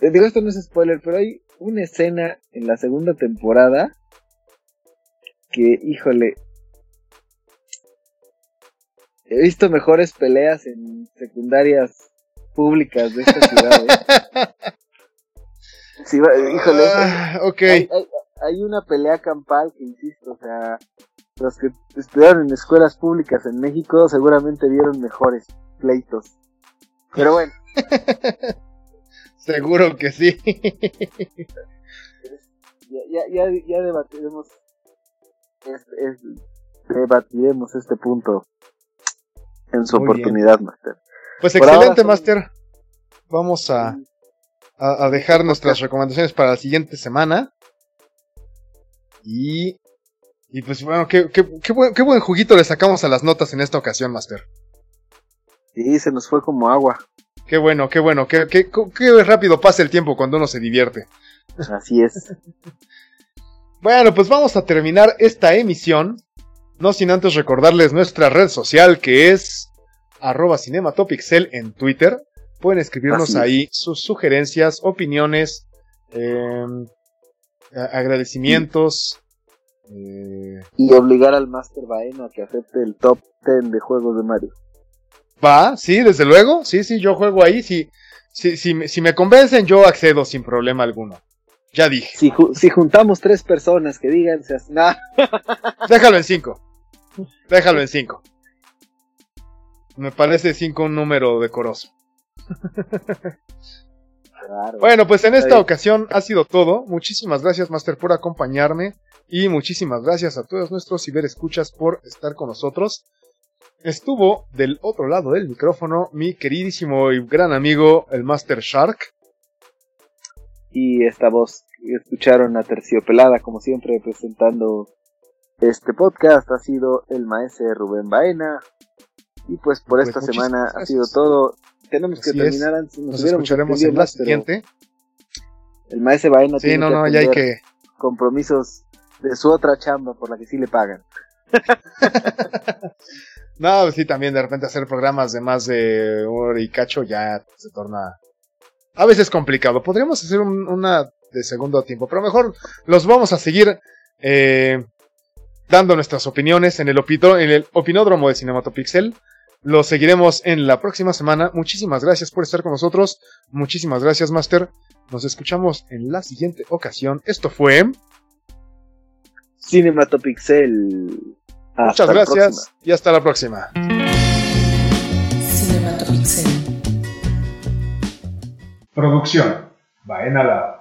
Speaker 2: Les digo, esto no es spoiler, pero hay una escena en la segunda temporada que, híjole, he visto mejores peleas en secundarias públicas de esta ciudad. ¿eh? Sí, híjole.
Speaker 1: Ah,
Speaker 2: hay, una pelea campal que, insisto, o sea, los que estudiaron en escuelas públicas en México seguramente vieron mejores pleitos. Pero bueno.
Speaker 1: Seguro que sí.
Speaker 2: ya, ya, ya, debatiremos este, debatiremos este punto en su oportunidad, Master.
Speaker 1: Pues excelente, Master. Vamos a, a, dejar nuestras recomendaciones para la siguiente semana. Y, y pues bueno, qué, qué, qué, buen, qué buen juguito le sacamos a las notas en esta ocasión, Master.
Speaker 2: Sí, se nos fue como agua.
Speaker 1: Qué bueno, qué bueno, qué, qué, qué rápido pasa el tiempo cuando uno se divierte.
Speaker 2: Así es.
Speaker 1: bueno, pues vamos a terminar esta emisión no sin antes recordarles nuestra red social que es arroba cinematopixel en Twitter. Pueden escribirnos ahí sus sugerencias, opiniones, em, agradecimientos.
Speaker 2: Eh, y obligar al Master Baeno a que acepte el top 10 de juegos de Mario.
Speaker 1: Va, sí, desde luego. Sí, sí, yo juego ahí. Si, si, si, me convencen, yo accedo sin problema alguno. Ya dije.
Speaker 2: Si, si juntamos tres personas que digan, nah.
Speaker 1: déjalo en cinco. Déjalo en 5. Me parece 5 un número decoroso. bueno, pues en esta ocasión ha sido todo. Muchísimas gracias, Master, por acompañarme. Y muchísimas gracias a todos nuestros ciberescuchas por estar con nosotros. Estuvo del otro lado del micrófono mi queridísimo y gran amigo, el Master Shark.
Speaker 2: Y esta voz escucharon a Terciopelada, como siempre, presentando este podcast ha sido el maestro Rubén Baena. Y pues por pues esta semana ha sido todo. Tenemos que terminar antes.
Speaker 1: Nos, escucharemos en la siguiente.
Speaker 2: El maestro Baena
Speaker 1: tiene no, no, ya hay que...
Speaker 2: compromisos de su otra chamba por la que sí le pagan.
Speaker 1: no, pues sí, también de repente hacer programas de más de hora y cacho ya se torna a veces complicado. Podríamos hacer una de segundo tiempo, pero mejor los vamos a seguir eh, dando nuestras opiniones en el, en el opinódromo de Cinematopixel. Lo seguiremos en la próxima semana. Muchísimas gracias por estar con nosotros. Muchísimas gracias, Master. Nos escuchamos en la siguiente ocasión. Esto fue
Speaker 2: Cinematopixel.
Speaker 1: Muchas gracias y hasta la próxima.
Speaker 3: Cinematopixel.
Speaker 1: Producción. Baena